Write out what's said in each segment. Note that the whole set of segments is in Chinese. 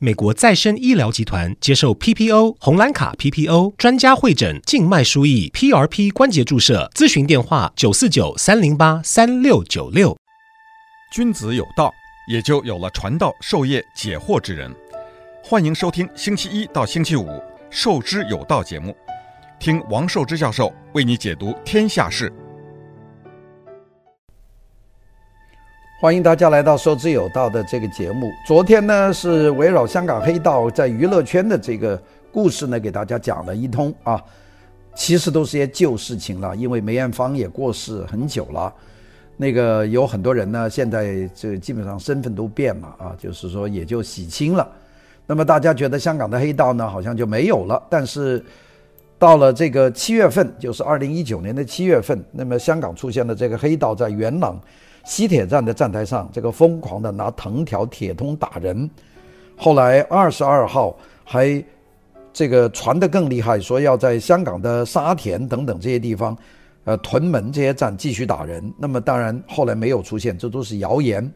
美国再生医疗集团接受 PPO 红蓝卡 PPO 专家会诊静脉输液 PRP 关节注射咨询电话九四九三零八三六九六。君子有道，也就有了传道授业解惑之人。欢迎收听星期一到星期五《授之有道》节目，听王寿之教授为你解读天下事。欢迎大家来到《授之有道》的这个节目。昨天呢，是围绕香港黑道在娱乐圈的这个故事呢，给大家讲了一通啊。其实都是些旧事情了，因为梅艳芳也过世很久了。那个有很多人呢，现在这基本上身份都变了啊，就是说也就洗清了。那么大家觉得香港的黑道呢，好像就没有了。但是到了这个七月份，就是二零一九年的七月份，那么香港出现了这个黑道在元朗。西铁站的站台上，这个疯狂的拿藤条、铁通打人。后来二十二号还这个传得更厉害，说要在香港的沙田等等这些地方，呃，屯门这些站继续打人。那么当然后来没有出现，这都是谣言。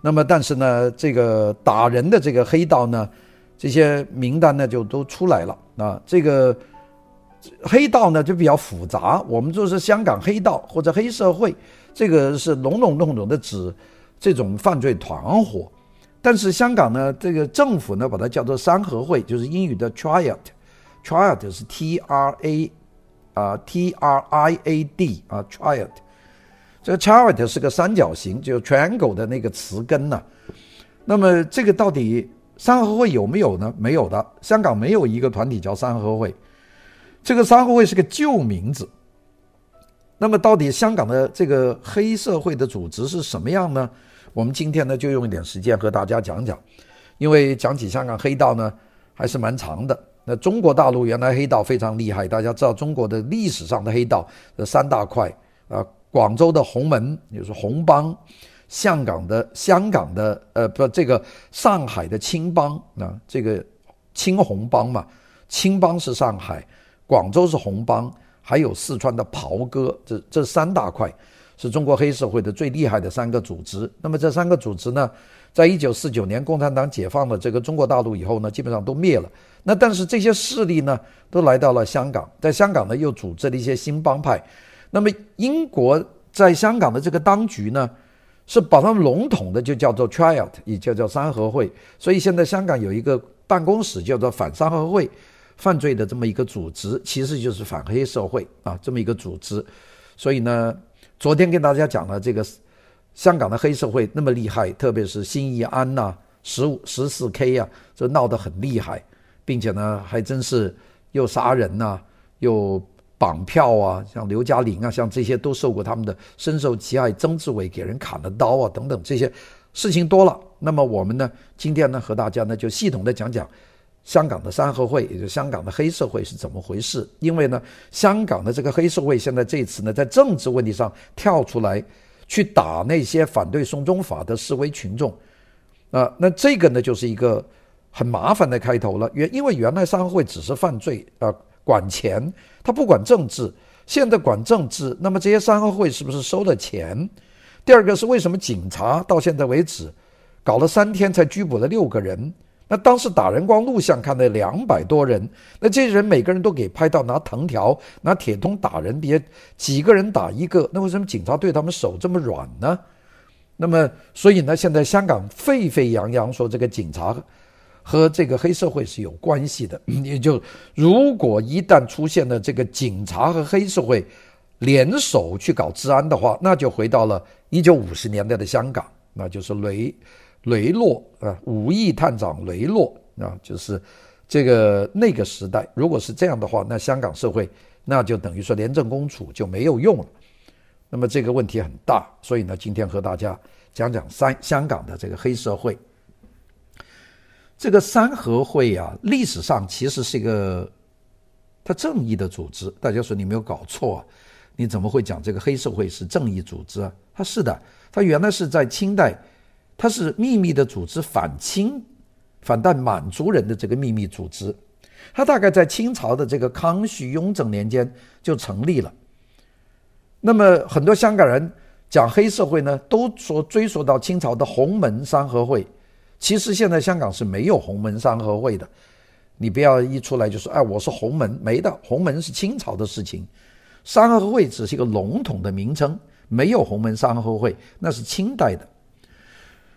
那么但是呢，这个打人的这个黑道呢，这些名单呢就都出来了啊。这个黑道呢就比较复杂，我们就是香港黑道或者黑社会。这个是笼笼统统的指这种犯罪团伙，但是香港呢，这个政府呢把它叫做三合会，就是英语的 triad，triad 是 T R A 啊 T R I A D 啊 triad，这个 triad 是个三角形，就 triangle 的那个词根呢。那么这个到底三合会有没有呢？没有的，香港没有一个团体叫三合会，这个三合会是个旧名字。那么，到底香港的这个黑社会的组织是什么样呢？我们今天呢，就用一点时间和大家讲讲。因为讲起香港黑道呢，还是蛮长的。那中国大陆原来黑道非常厉害，大家知道中国的历史上的黑道的三大块啊，广州的洪门就是红帮，香港的香港的呃不这个上海的青帮啊，这个青红帮嘛，青帮是上海，广州是红帮。还有四川的袍哥，这这三大块是中国黑社会的最厉害的三个组织。那么这三个组织呢，在一九四九年共产党解放了这个中国大陆以后呢，基本上都灭了。那但是这些势力呢，都来到了香港，在香港呢又组织了一些新帮派。那么英国在香港的这个当局呢，是把他们笼统的就叫做 Triad，也叫叫三合会。所以现在香港有一个办公室叫做反三合会。犯罪的这么一个组织，其实就是反黑社会啊，这么一个组织。所以呢，昨天跟大家讲了这个香港的黑社会那么厉害，特别是新义安呐、十五十四 K 啊，这闹得很厉害，并且呢，还真是又杀人呐、又绑票啊，像刘嘉玲啊，像这些都受过他们的深受其害。曾志伟给人砍了刀啊，等等这些事情多了。那么我们呢，今天呢，和大家呢就系统的讲讲。香港的三合会，也就是香港的黑社会是怎么回事？因为呢，香港的这个黑社会现在这次呢，在政治问题上跳出来，去打那些反对送中法的示威群众，啊，那这个呢，就是一个很麻烦的开头了。原因为原来三合会只是犯罪啊，管钱，他不管政治，现在管政治，那么这些三合会是不是收了钱？第二个是为什么警察到现在为止，搞了三天才拘捕了六个人？那当时打人光录像看的两百多人，那这些人每个人都给拍到拿藤条、拿铁通打人，别几个人打一个，那为什么警察对他们手这么软呢？那么所以呢，现在香港沸沸扬扬说这个警察和这个黑社会是有关系的，也就如果一旦出现了这个警察和黑社会联手去搞治安的话，那就回到了一九五十年代的香港，那就是雷。雷洛啊，五亿探长雷洛啊，就是这个那个时代。如果是这样的话，那香港社会那就等于说廉政公署就没有用了。那么这个问题很大，所以呢，今天和大家讲讲三香港的这个黑社会。这个三合会啊，历史上其实是一个它正义的组织。大家说你没有搞错啊？你怎么会讲这个黑社会是正义组织啊？它是的，它原来是在清代。它是秘密的组织，反清、反对满族人的这个秘密组织。它大概在清朝的这个康熙、雍正年间就成立了。那么很多香港人讲黑社会呢，都说追溯到清朝的洪门三合会，其实现在香港是没有洪门山合会的，你不要一出来就说哎，我是洪门，没的，洪门是清朝的事情，山合会只是一个笼统的名称，没有洪门山合会，那是清代的。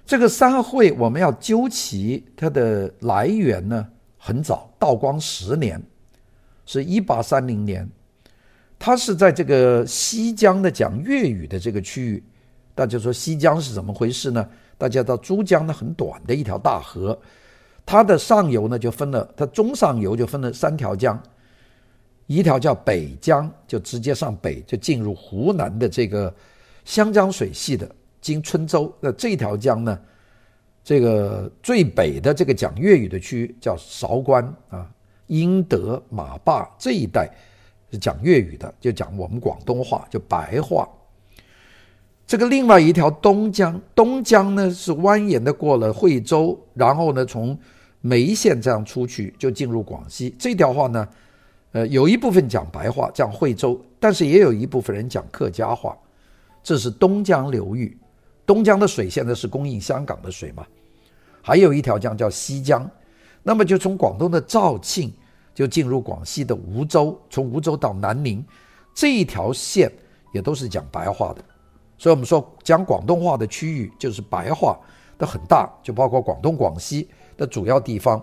这个三会我们要究其它的来源呢，很早，道光十年，是一八三零年，它是在这个西江的讲粤语的这个区域。大家说西江是怎么回事呢？大家知道珠江呢很短的一条大河，它的上游呢就分了，它中上游就分了三条江，一条叫北江，就直接上北就进入湖南的这个湘江水系的，经郴州。那这条江呢，这个最北的这个讲粤语的区域叫韶关啊、英德、马坝这一带是讲粤语的，就讲我们广东话，就白话。这个另外一条东江，东江呢是蜿蜒的过了惠州，然后呢从眉县这样出去就进入广西。这条话呢，呃，有一部分讲白话，讲惠州，但是也有一部分人讲客家话。这是东江流域，东江的水现在是供应香港的水嘛？还有一条江叫西江，那么就从广东的肇庆就进入广西的梧州，从梧州到南宁这一条线也都是讲白话的。所以，我们说讲广东话的区域就是白话的很大，就包括广东、广西的主要地方，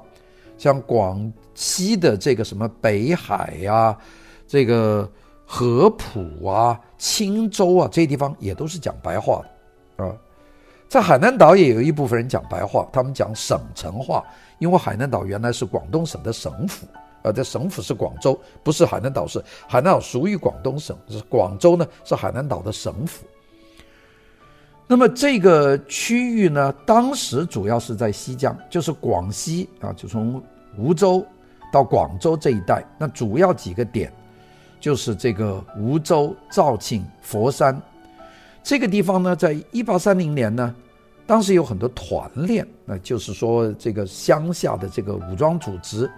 像广西的这个什么北海呀、啊、这个合浦啊、钦州啊这些地方也都是讲白话的啊。在海南岛也有一部分人讲白话，他们讲省城话，因为海南岛原来是广东省的省府，而这省府是广州，不是海南岛市。海南岛属于广东省，是广州呢是海南岛的省府。那么这个区域呢，当时主要是在西江，就是广西啊，就从梧州到广州这一带。那主要几个点，就是这个梧州、肇庆、佛山这个地方呢，在一八三零年呢，当时有很多团练，那就是说这个乡下的这个武装组织，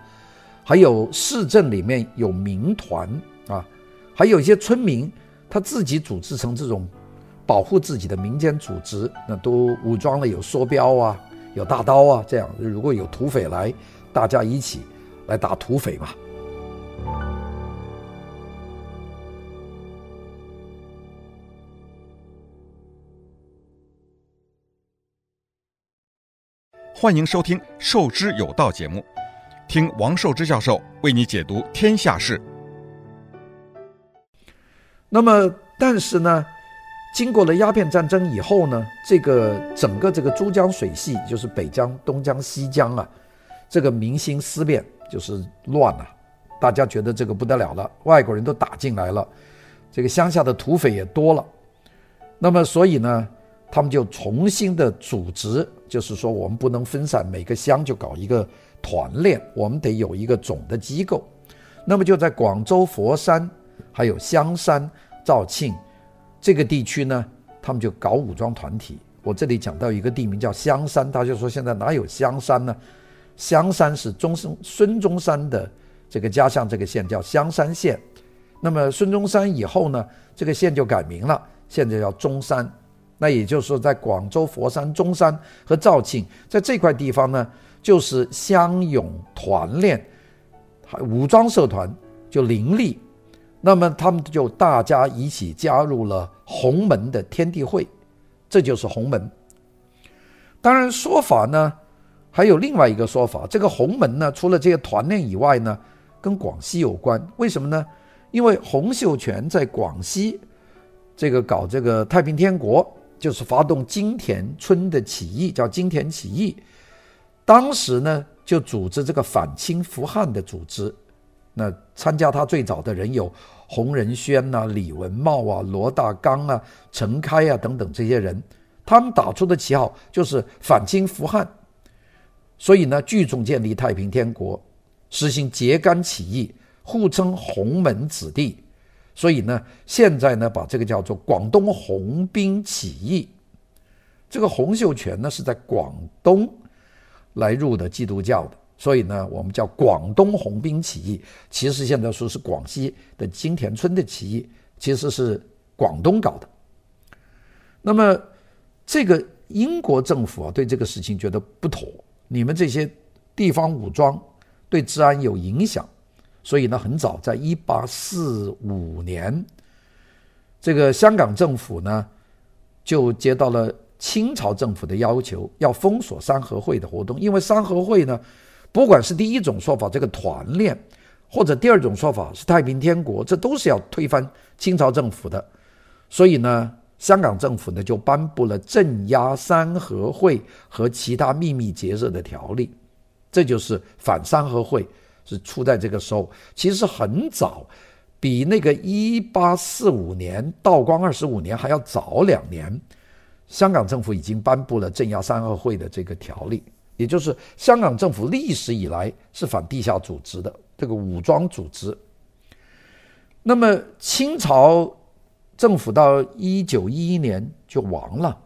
还有市镇里面有民团啊，还有一些村民他自己组织成这种。保护自己的民间组织，那都武装了，有梭镖啊，有大刀啊，这样如果有土匪来，大家一起来打土匪嘛。欢迎收听《受之有道》节目，听王寿之教授为你解读天下事。那么，但是呢，经过了鸦片战争以后呢，这个整个这个珠江水系，就是北江、东江、西江啊，这个民心思变，就是乱了。大家觉得这个不得了了，外国人都打进来了，这个乡下的土匪也多了。那么所以呢，他们就重新的组织，就是说我们不能分散，每个乡就搞一个团练，我们得有一个总的机构。那么就在广州、佛山，还有香山、肇庆。这个地区呢，他们就搞武装团体。我这里讲到一个地名叫香山，大家说现在哪有香山呢？香山是中生孙中山的这个家乡，这个县叫香山县。那么孙中山以后呢，这个县就改名了，现在叫中山。那也就是，在广州、佛山、中山和肇庆，在这块地方呢，就是乡勇团练，武装社团就林立。那么他们就大家一起加入了洪门的天地会，这就是洪门。当然说法呢，还有另外一个说法，这个洪门呢，除了这些团练以外呢，跟广西有关。为什么呢？因为洪秀全在广西这个搞这个太平天国，就是发动金田村的起义，叫金田起义。当时呢，就组织这个反清复汉的组织。那参加他最早的人有洪仁轩呐、李文茂啊、罗大刚啊、陈开啊等等这些人，他们打出的旗号就是反清复汉，所以呢，聚众建立太平天国，实行揭竿起义，互称洪门子弟，所以呢，现在呢，把这个叫做广东红兵起义。这个洪秀全呢是在广东来入的基督教的。所以呢，我们叫广东红兵起义，其实现在说是广西的金田村的起义，其实是广东搞的。那么这个英国政府啊对这个事情觉得不妥，你们这些地方武装对治安有影响，所以呢，很早在一八四五年，这个香港政府呢就接到了清朝政府的要求，要封锁三合会的活动，因为三合会呢，不管是第一种说法这个团练，或者第二种说法是太平天国，这都是要推翻清朝政府的，所以呢。香港政府呢就颁布了镇压三合会和其他秘密结社的条例，这就是反三合会是出在这个时候，其实很早，比那个一八四五年道光二十五年还要早两年，香港政府已经颁布了镇压三合会的这个条例，也就是香港政府历史以来是反地下组织的这个武装组织。那么清朝。政府到一九一一年就亡了，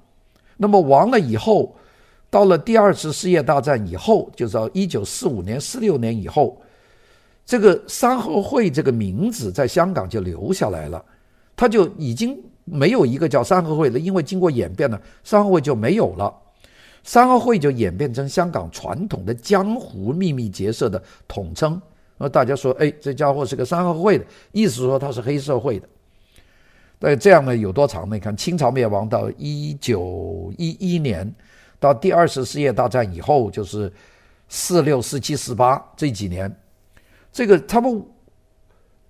那么亡了以后，到了第二次世界大战以后，就是到一九四五年、四六年以后，这个三合会这个名字在香港就留下来了，它就已经没有一个叫三合会了，因为经过演变呢，三合会就没有了，三合会就演变成香港传统的江湖秘密结社的统称。那大家说，哎，这家伙是个三合会的，意思说他是黑社会的。那，这样呢有多长呢？你看清朝灭亡到一九一一年，到第二次世界大战以后，就是四六、四七、四八这几年，这个他们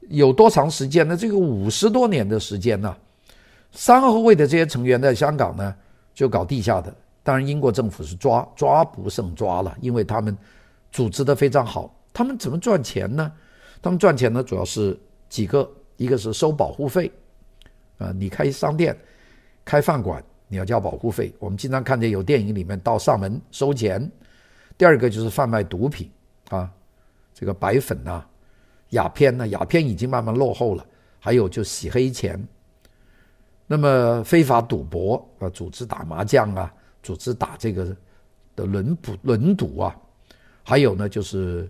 有多长时间呢？这个五十多年的时间呢。三合会的这些成员在香港呢就搞地下的，当然英国政府是抓抓不胜抓了，因为他们组织的非常好。他们怎么赚钱呢？他们赚钱呢主要是几个，一个是收保护费。啊，你开商店、开饭馆，你要交保护费。我们经常看见有电影里面到上门收钱。第二个就是贩卖毒品啊，这个白粉呐、鸦片呐，鸦片已经慢慢落后了。还有就洗黑钱，那么非法赌博啊，组织打麻将啊，组织打这个的轮赌轮赌啊，还有呢就是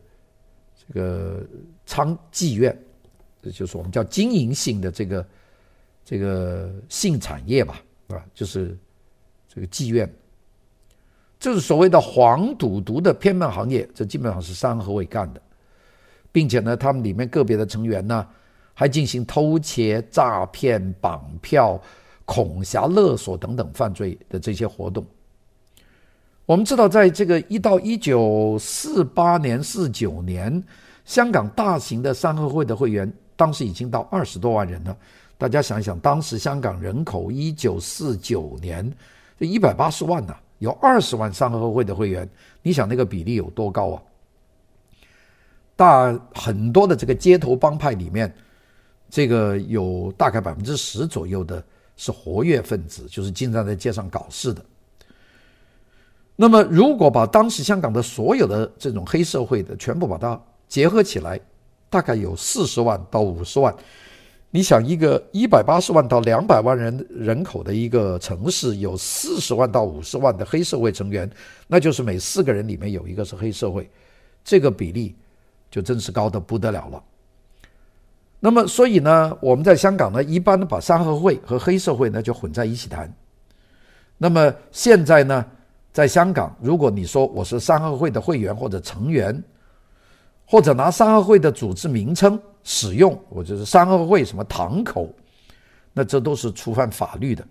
这个娼妓院，这就是我们叫经营性的这个。这个性产业吧，啊，就是这个妓院，这是所谓的黄赌毒的偏门行业，这基本上是三合会干的，并且呢，他们里面个别的成员呢，还进行偷窃、诈骗、绑票、恐吓、勒索等等犯罪的这些活动。我们知道，在这个一到一九四八年、四九年，香港大型的三合会的会员，当时已经到二十多万人了。大家想想，当时香港人口一九四九年这一百八十万呐，有二十万三合会的会员，你想那个比例有多高啊？大很多的这个街头帮派里面，这个有大概百分之十左右的是活跃分子，就是经常在街上搞事的。那么，如果把当时香港的所有的这种黑社会的全部把它结合起来，大概有四十万到五十万。你想一个一百八十万到两百万人人口的一个城市，有四十万到五十万的黑社会成员，那就是每四个人里面有一个是黑社会，这个比例就真是高得不得了了。那么，所以呢，我们在香港呢，一般把三合会和黑社会呢就混在一起谈。那么现在呢，在香港，如果你说我是三合会的会员或者成员，或者拿三合会的组织名称使用，我就是三合会什么堂口，那这都是触犯法律的。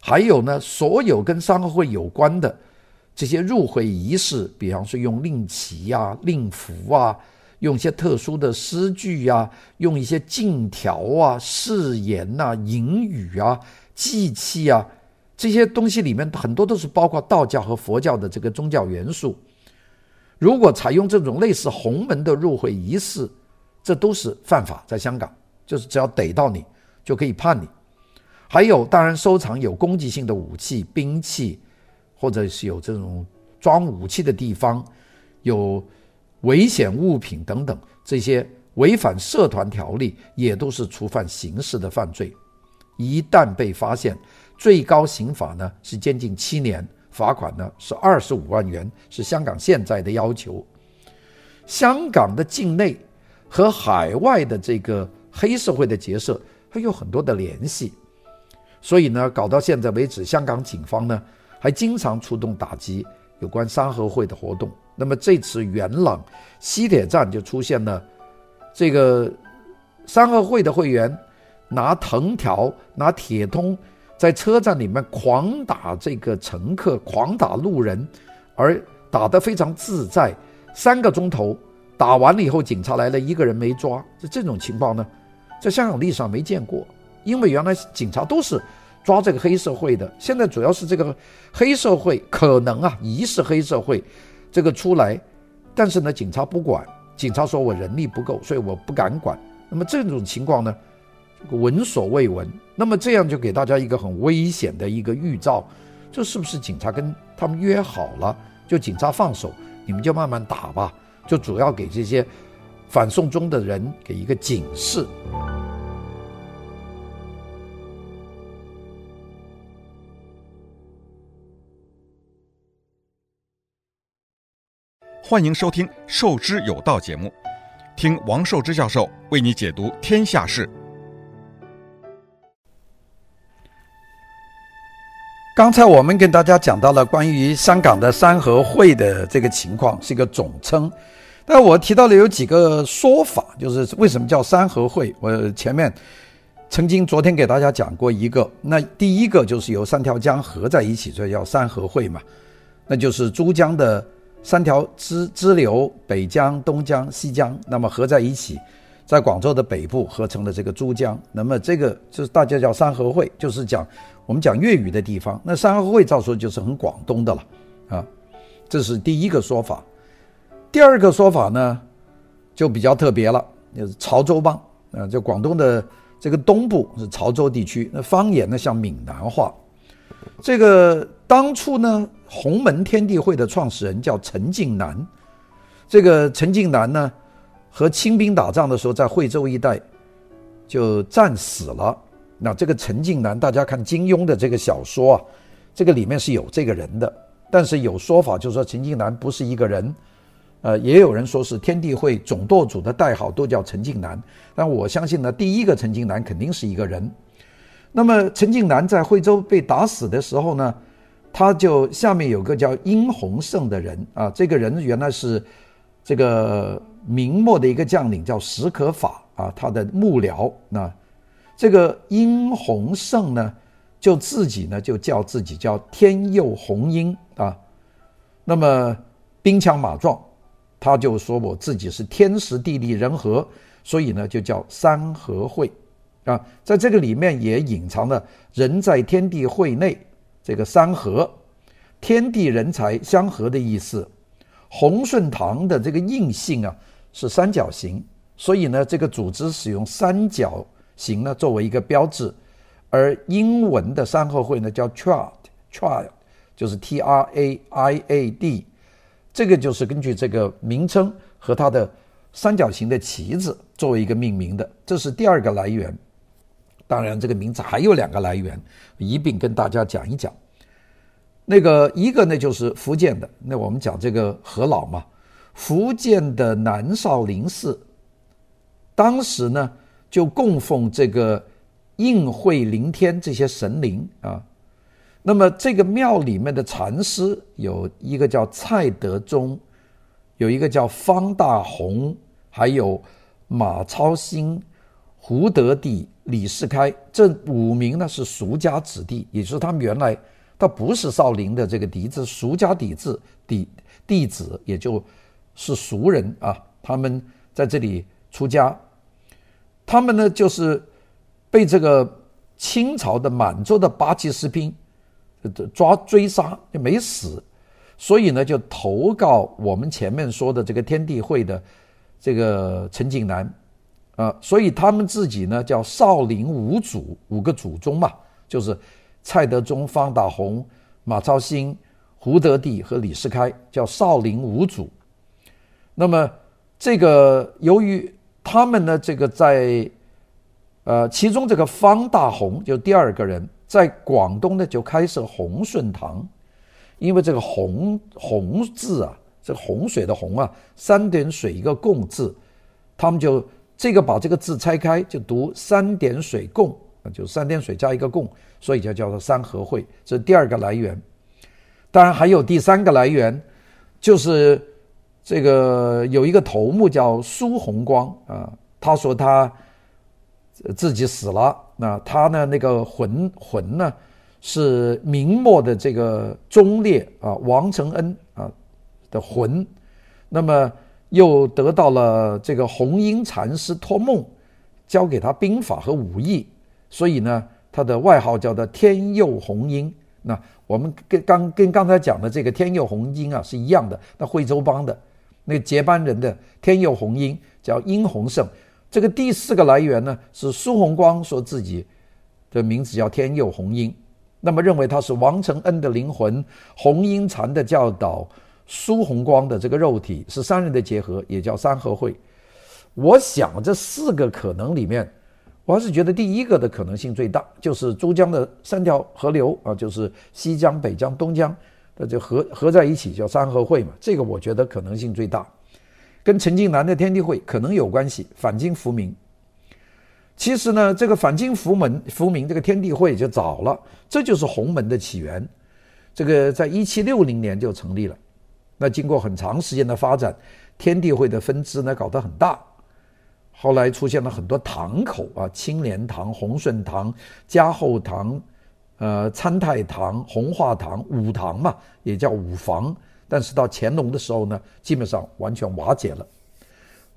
还有呢，所有跟三合会有关的这些入会仪式，比方说用令旗呀、令符啊，用一些特殊的诗句呀，用一些禁条啊、誓言呐、隐语啊、祭器啊，这些东西里面很多都是包括道教和佛教的这个宗教元素。如果采用这种类似洪门的入会仪式，这都是犯法，在香港就是只要逮到你就可以判你。还有，当然收藏有攻击性的武器、兵器，或者是有这种装武器的地方，有危险物品等等，这些违反社团条例也都是触犯刑事的犯罪。一旦被发现，最高刑罚呢是监禁七年。罚款呢是二十五万元，是香港现在的要求。香港的境内和海外的这个黑社会的结社还有很多的联系，所以呢，搞到现在为止，香港警方呢还经常出动打击有关三合会的活动。那么这次元朗西铁站就出现了这个三合会的会员拿藤条、拿铁通，在车站里面狂打这个乘客、狂打路人，而打得非常自在。三个钟头打完了以后，警察来了，一个人没抓。这这种情况呢，在香港历史上没见过，因为原来警察都是抓这个黑社会的。现在主要是这个黑社会可能啊，疑似黑社会这个出来，但是呢，警察不管，警察说我人力不够，所以我不敢管。那么这种情况呢，闻所未闻。那么这样就给大家一个很危险的一个预兆，这是不是警察跟他们约好了，就警察放手？你们就慢慢打吧，就主要给这些反送中的人给一个警示。欢迎收听《授之有道》节目，听王寿之教授为你解读天下事。刚才我们跟大家讲到了关于香港的三合会的这个情况，是一个总称。但我提到了有几个说法，就是为什么叫三合会。我前面曾经昨天给大家讲过一个，那第一个就是由三条江合在一起，所以叫三合会嘛。那就是珠江的三条支支流，北江、东江、西江，那么合在一起，在广州的北部合成了这个珠江。那么这个就是大家叫三合会，就是讲。我们讲粤语的地方，那三合会照说就是很广东的了，啊，这是第一个说法。第二个说法呢，就比较特别了，就是潮州帮啊，就广东的这个东部是潮州地区，那方言呢像闽南话。这个当初呢，洪门天地会的创始人叫陈近南，这个陈近南呢，和清兵打仗的时候，在惠州一带就战死了。那这个陈近南，大家看金庸的这个小说啊，这个里面是有这个人的，但是有说法就是说陈近南不是一个人，呃，也有人说是天地会总舵主的代号都叫陈近南，但我相信呢，第一个陈近南肯定是一个人。那么陈近南在惠州被打死的时候呢，他就下面有个叫殷洪胜的人啊，这个人原来是这个明末的一个将领叫史可法啊，他的幕僚那。这个殷洪胜呢，就自己呢就叫自己叫天佑洪英啊，那么兵强马壮，他就说我自己是天时地利人和，所以呢就叫三合会啊，在这个里面也隐藏了人在天地会内这个三合，天地人才相合的意思。洪顺堂的这个印信啊是三角形，所以呢这个组织使用三角。形呢作为一个标志，而英文的三合会呢叫 Triad，Triad 就是 T R A I A D，这个就是根据这个名称和它的三角形的旗子作为一个命名的，这是第二个来源。当然，这个名字还有两个来源，一并跟大家讲一讲。那个一个呢就是福建的，那我们讲这个何老嘛，福建的南少林寺，当时呢。就供奉这个应会灵天这些神灵啊，那么这个庙里面的禅师有一个叫蔡德忠，有一个叫方大洪，还有马超兴、胡德地、李世开，这五名呢是俗家子弟，也就是他们原来他不是少林的这个弟子，俗家弟子弟弟子，也就是俗人啊，他们在这里出家。他们呢，就是被这个清朝的满洲的八旗士兵抓追杀，就没死，所以呢，就投告我们前面说的这个天地会的这个陈近南啊，所以他们自己呢叫少林五祖，五个祖宗嘛，就是蔡德忠、方大同、马超兴、胡德地和李世开，叫少林五祖。那么这个由于。他们呢，这个在，呃，其中这个方大同就第二个人，在广东呢就开设洪顺堂，因为这个洪洪字啊，这个洪水的洪啊，三点水一个共字，他们就这个把这个字拆开就读三点水共啊，就三点水加一个共，所以就叫做三合会，这是第二个来源。当然还有第三个来源，就是这个有一个头目叫苏弘光啊，他说他自己死了，那他呢那个魂魂呢是明末的这个忠烈啊王承恩啊的魂，那么又得到了这个红英禅师托梦，教给他兵法和武艺，所以呢。他的外号叫做天佑红英。那我们跟刚跟刚才讲的这个天佑红英啊是一样的。那惠州帮的那个接班人的天佑红英叫殷洪胜。这个第四个来源呢是苏弘光说自己的名字叫天佑红英，那么认为他是王承恩的灵魂，红英禅的教导，苏红光的这个肉体是三人的结合，也叫三合会。我想这四个可能里面。我还是觉得第一个的可能性最大，就是珠江的三条河流啊，就是西江、北江、东江，那就合合在一起叫三合会嘛。这个我觉得可能性最大，跟陈近南的天地会可能有关系，反清复明。其实呢，这个反清复明复明这个天地会就早了，这就是洪门的起源。这个在一七六零年就成立了，那经过很长时间的发展，天地会的分支呢搞得很大。后来出现了很多堂口啊，青莲堂、洪顺堂、嘉后堂、呃参泰堂、弘化堂、五堂嘛，也叫五房。但是到乾隆的时候呢，基本上完全瓦解了。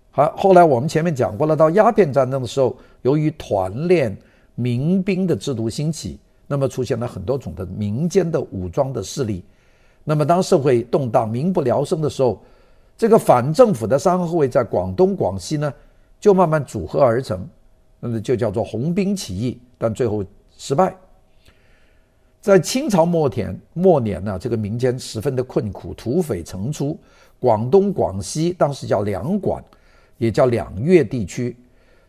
好，后来我们前面讲过了，到鸦片战争的时候，由于团练民兵的制度兴起，那么出现了很多种的民间的武装的势力。那么当社会动荡、民不聊生的时候，这个反政府的三合会在广东、广西呢，就慢慢组合而成，那么就叫做红兵起义，但最后失败。在清朝末年末年呢，这个民间十分的困苦，土匪层出，广东、广西当时叫两广，也叫两粤地区。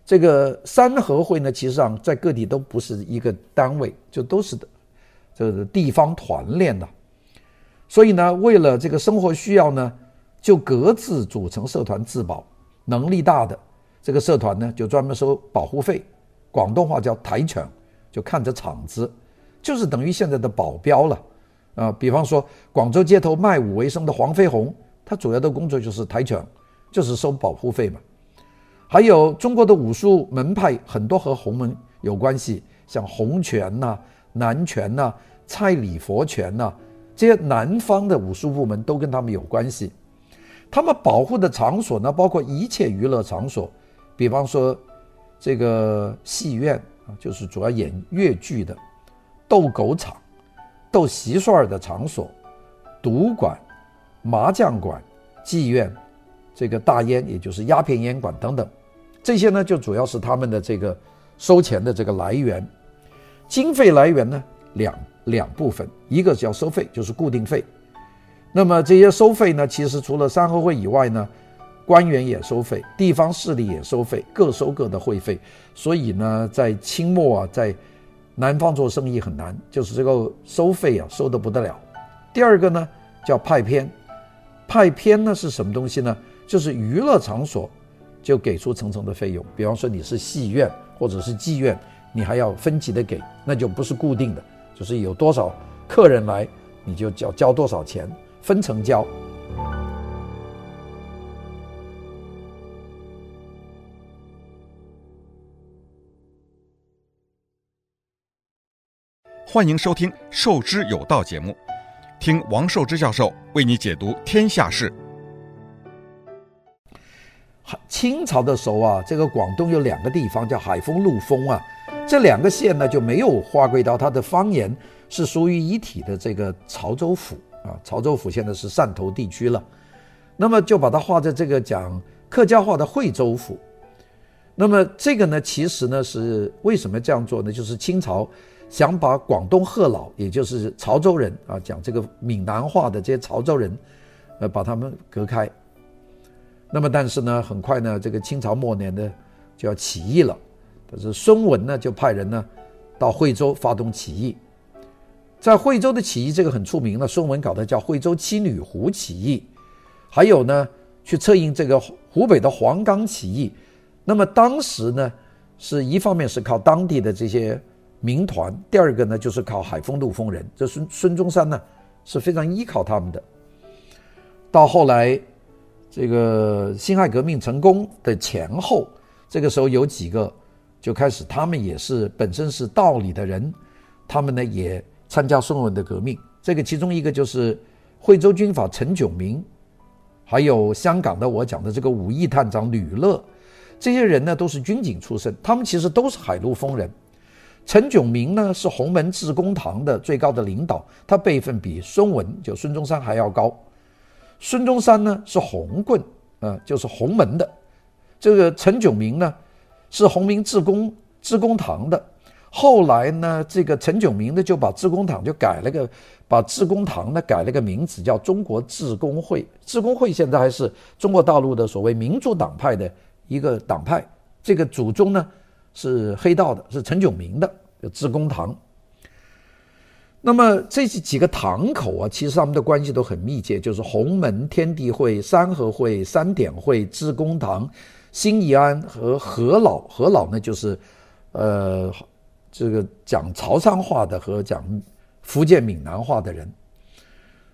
这个三合会呢，其实上在各地都不是一个单位，就都是的，这个地方团练的。所以呢，为了这个生活需要呢，就各自组成社团自保，能力大的。这个社团呢，就专门收保护费，广东话叫“台抢”，就看着场子，就是等于现在的保镖了。啊、呃，比方说广州街头卖武为生的黄飞鸿，他主要的工作就是台抢，就是收保护费嘛。还有中国的武术门派很多和洪门有关系，像洪拳呐、南拳呐、蔡李佛拳呐，这些南方的武术部门都跟他们有关系。他们保护的场所呢，包括一切娱乐场所。比方说，这个戏院啊，就是主要演越剧的；斗狗场、斗蟋蟀的场所；赌馆、麻将馆、妓院，这个大烟也就是鸦片烟馆等等，这些呢，就主要是他们的这个收钱的这个来源。经费来源呢，两两部分，一个叫收费，就是固定费。那么这些收费呢，其实除了三合会以外呢，官员也收费，地方势力也收费，各收各的会费。所以呢，在清末啊，在南方做生意很难，就是这个收费啊，收得不得了。第二个呢，叫派片，派片呢是什么东西呢？就是娱乐场所就给出层层的费用。比方说你是戏院或者是妓院，你还要分级的给，那就不是固定的，就是有多少客人来，你就交交多少钱，分成交。欢迎收听《授之有道》节目，听王寿之教授为你解读天下事。清朝的时候啊，这个广东有两个地方叫海丰、陆丰啊，这两个县呢就没有划归到它的方言是属于一体的这个潮州府啊。潮州府现在是汕头地区了，那么就把它划在这个讲客家话的惠州府。那么这个呢，其实呢是为什么这样做呢？就是清朝。想把广东贺老，也就是潮州人啊，讲这个闽南话的这些潮州人，呃，把他们隔开。那么，但是呢，很快呢，这个清朝末年呢，就要起义了。可是孙文呢，就派人呢，到惠州发动起义。在惠州的起义，这个很出名了。孙文搞的叫惠州七女湖起义，还有呢，去策应这个湖北的黄冈起义。那么当时呢，是一方面是靠当地的这些。民团，第二个呢，就是靠海丰陆丰人。这孙孙中山呢，是非常依靠他们的。到后来，这个辛亥革命成功的前后，这个时候有几个就开始，他们也是本身是道理的人，他们呢也参加孙文的革命。这个其中一个就是惠州军阀陈炯明，还有香港的我讲的这个武义探长吕乐，这些人呢都是军警出身，他们其实都是海陆丰人。陈炯明呢是洪门致公堂的最高的领导，他辈分比孙文就孙中山还要高。孙中山呢是洪棍，呃，就是洪门的。这个陈炯明呢是洪明致公致公堂的。后来呢，这个陈炯明呢就把致公堂就改了个，把致公堂呢改了个名字，叫中国致公会。致公会现在还是中国大陆的所谓民主党派的一个党派。这个祖宗呢。是黑道的，是陈炯明的，叫致公堂。那么这几个堂口啊，其实他们的关系都很密切，就是洪门、天地会、三合会、三点会、致公堂、新义安和何老。何老呢，就是呃这个讲潮汕话的和讲福建闽南话的人。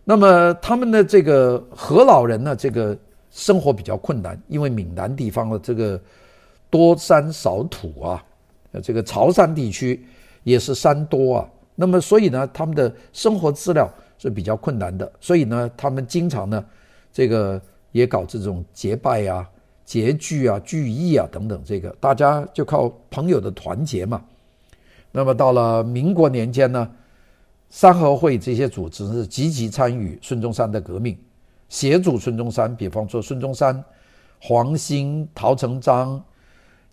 那么他们的这个何老人呢，这个生活比较困难，因为闽南地方的这个。多山少土啊，这个潮汕地区也是山多啊，那么所以呢，他们的生活资料是比较困难的，所以呢，他们经常呢，这个也搞这种结拜啊、结聚啊、聚义啊等等，这个大家就靠朋友的团结嘛。那么到了民国年间呢，三合会这些组织是积极参与孙中山的革命，协助孙中山，比方说孙中山、黄兴、陶成章。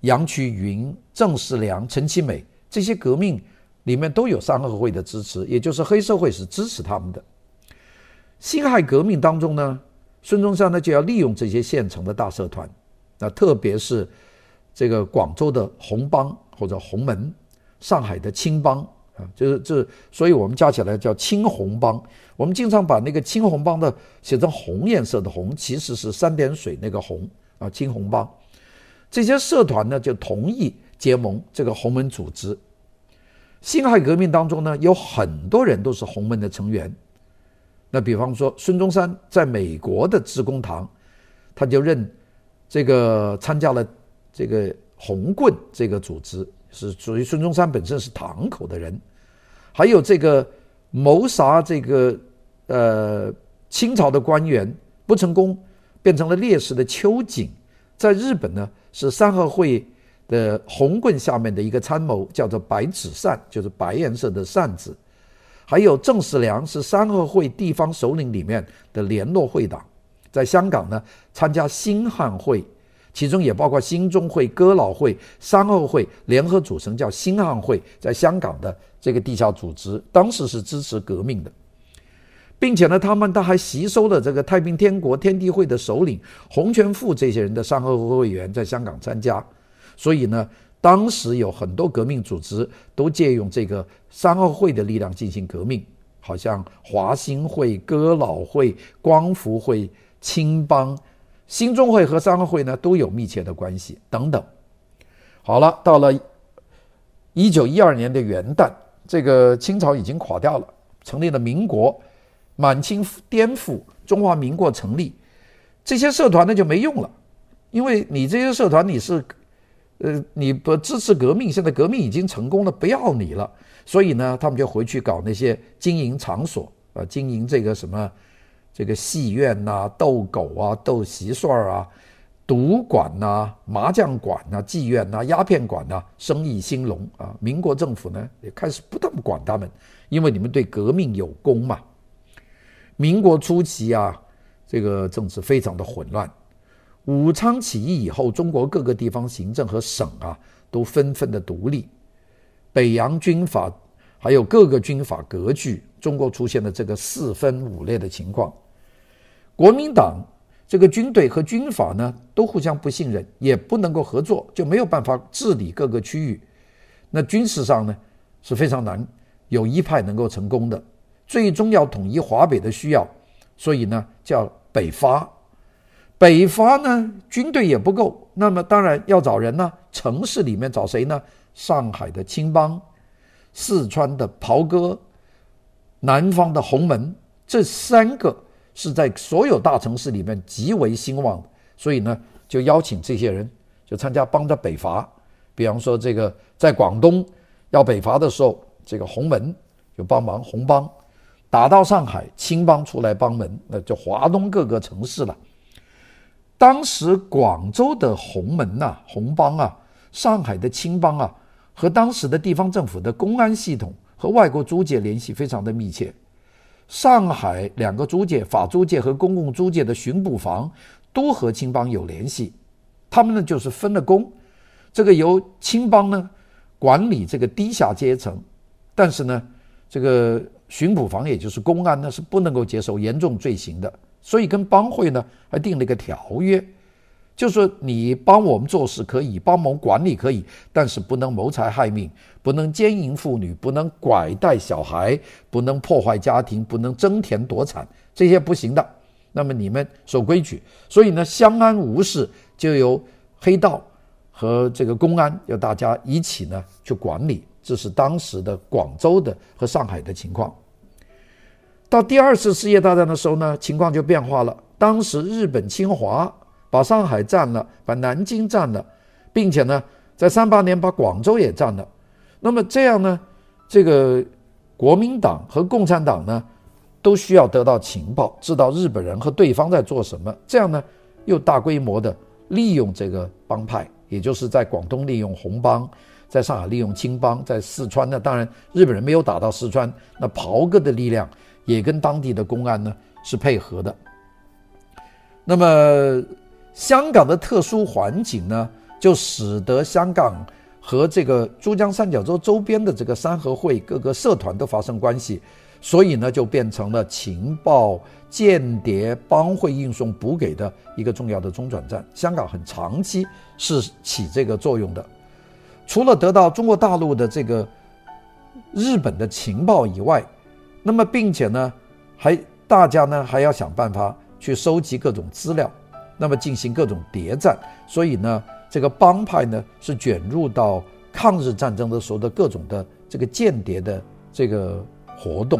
杨衢云、郑世良、陈其美这些革命里面都有三合会的支持，也就是黑社会是支持他们的。辛亥革命当中呢，孙中山呢就要利用这些现成的大社团，那特别是这个广州的红帮或者洪门，上海的青帮啊，就是这，所以我们加起来叫青红帮。我们经常把那个青红帮的写成红颜色的红，其实是三点水那个红啊，青红帮。这些社团呢，就同意结盟这个洪门组织。辛亥革命当中呢，有很多人都是洪门的成员。那比方说，孙中山在美国的致公堂，他就认这个参加了这个红棍这个组织，是属于孙中山本身是堂口的人。还有这个谋杀这个呃清朝的官员不成功，变成了烈士的秋瑾，在日本呢。是三合会的红棍下面的一个参谋，叫做白纸扇，就是白颜色的扇子。还有郑世良是三合会地方首领里面的联络会党，在香港呢参加兴汉会，其中也包括兴中会、哥老会、三合会联合组成叫兴汉会，在香港的这个地下组织，当时是支持革命的。并且呢，他们他还吸收了这个太平天国天地会的首领洪全富这些人的三合会会员在香港参加，所以呢，当时有很多革命组织都借用这个三合会的力量进行革命，好像华兴会、哥老会、光福会、青帮、新中会和三会呢都有密切的关系等等。好了，到了一九一二年的元旦，这个清朝已经垮掉了，成立了民国。满清颠覆，中华民国成立，这些社团呢就没用了，因为你这些社团你是，呃，你不支持革命，现在革命已经成功了，不要你了，所以呢，他们就回去搞那些经营场所啊，经营这个什么，这个戏院呐、斗狗啊、斗蟋蟀啊、赌馆呐、麻将馆呐、妓院呐、鸦片馆呐，生意兴隆啊。民国政府呢也开始不那么管他们，因为你们对革命有功嘛。民国初期啊，这个政治非常的混乱。武昌起义以后，中国各个地方行政和省啊都纷纷的独立，北洋军阀还有各个军阀割据，中国出现了这个四分五裂的情况。国民党这个军队和军阀呢都互相不信任，也不能够合作，就没有办法治理各个区域。那军事上呢是非常难有一派能够成功的。最终要统一华北的需要，所以呢叫北伐。北伐呢军队也不够，那么当然要找人呢。城市里面找谁呢？上海的青帮，四川的袍哥，南方的洪门，这三个是在所有大城市里面极为兴旺，所以呢，就邀请这些人就参加帮着北伐。比方说，这个在广东要北伐的时候，这个洪门就帮忙，洪帮打到上海，青帮出来帮门，那就华东各个城市了。当时广州的洪门呐、啊，洪帮啊，上海的青帮啊，和当时的地方政府的公安系统和外国租界联系非常的密切。上海两个租界，法租界和公共租界的巡捕房都和青帮有联系，他们呢就是分了工。这个由青帮呢管理这个低下阶层，但是呢，这个巡捕房也就是公安呢是不能够接受严重罪行的，所以跟帮会呢还订了一个条约，就是说你帮我们做事可以，帮忙管理可以，但是不能谋财害命，不能奸淫妇女，不能拐带小孩，不能破坏家庭，不能争田夺产，这些不行的。那么你们守规矩，所以呢相安无事，就由黑道。和这个公安要大家一起呢去管理，这是当时的广州的和上海的情况。到第二次世界大战的时候呢，情况就变化了。当时日本侵华，把上海占了，把南京占了，并且呢，在三八年把广州也占了。那么这样呢，这个国民党和共产党呢，都需要得到情报，知道日本人和对方在做什么。这样呢，又大规模的利用这个帮派。也就是在广东利用洪帮，在上海利用青帮，在四川呢，当然日本人没有打到四川，那袍哥的力量也跟当地的公安呢是配合的。那么香港的特殊环境呢，就使得香港和这个珠江三角洲周边的这个三合会各个社团都发生关系，所以呢就变成了情报。间谍帮会运送补给的一个重要的中转站，香港很长期是起这个作用的。除了得到中国大陆的这个日本的情报以外，那么并且呢，还大家呢还要想办法去收集各种资料，那么进行各种谍战。所以呢，这个帮派呢是卷入到抗日战争的时候的各种的这个间谍的这个活动。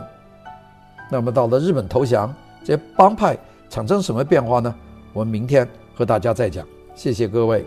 那么到了日本投降。这些帮派产生什么变化呢？我们明天和大家再讲。谢谢各位。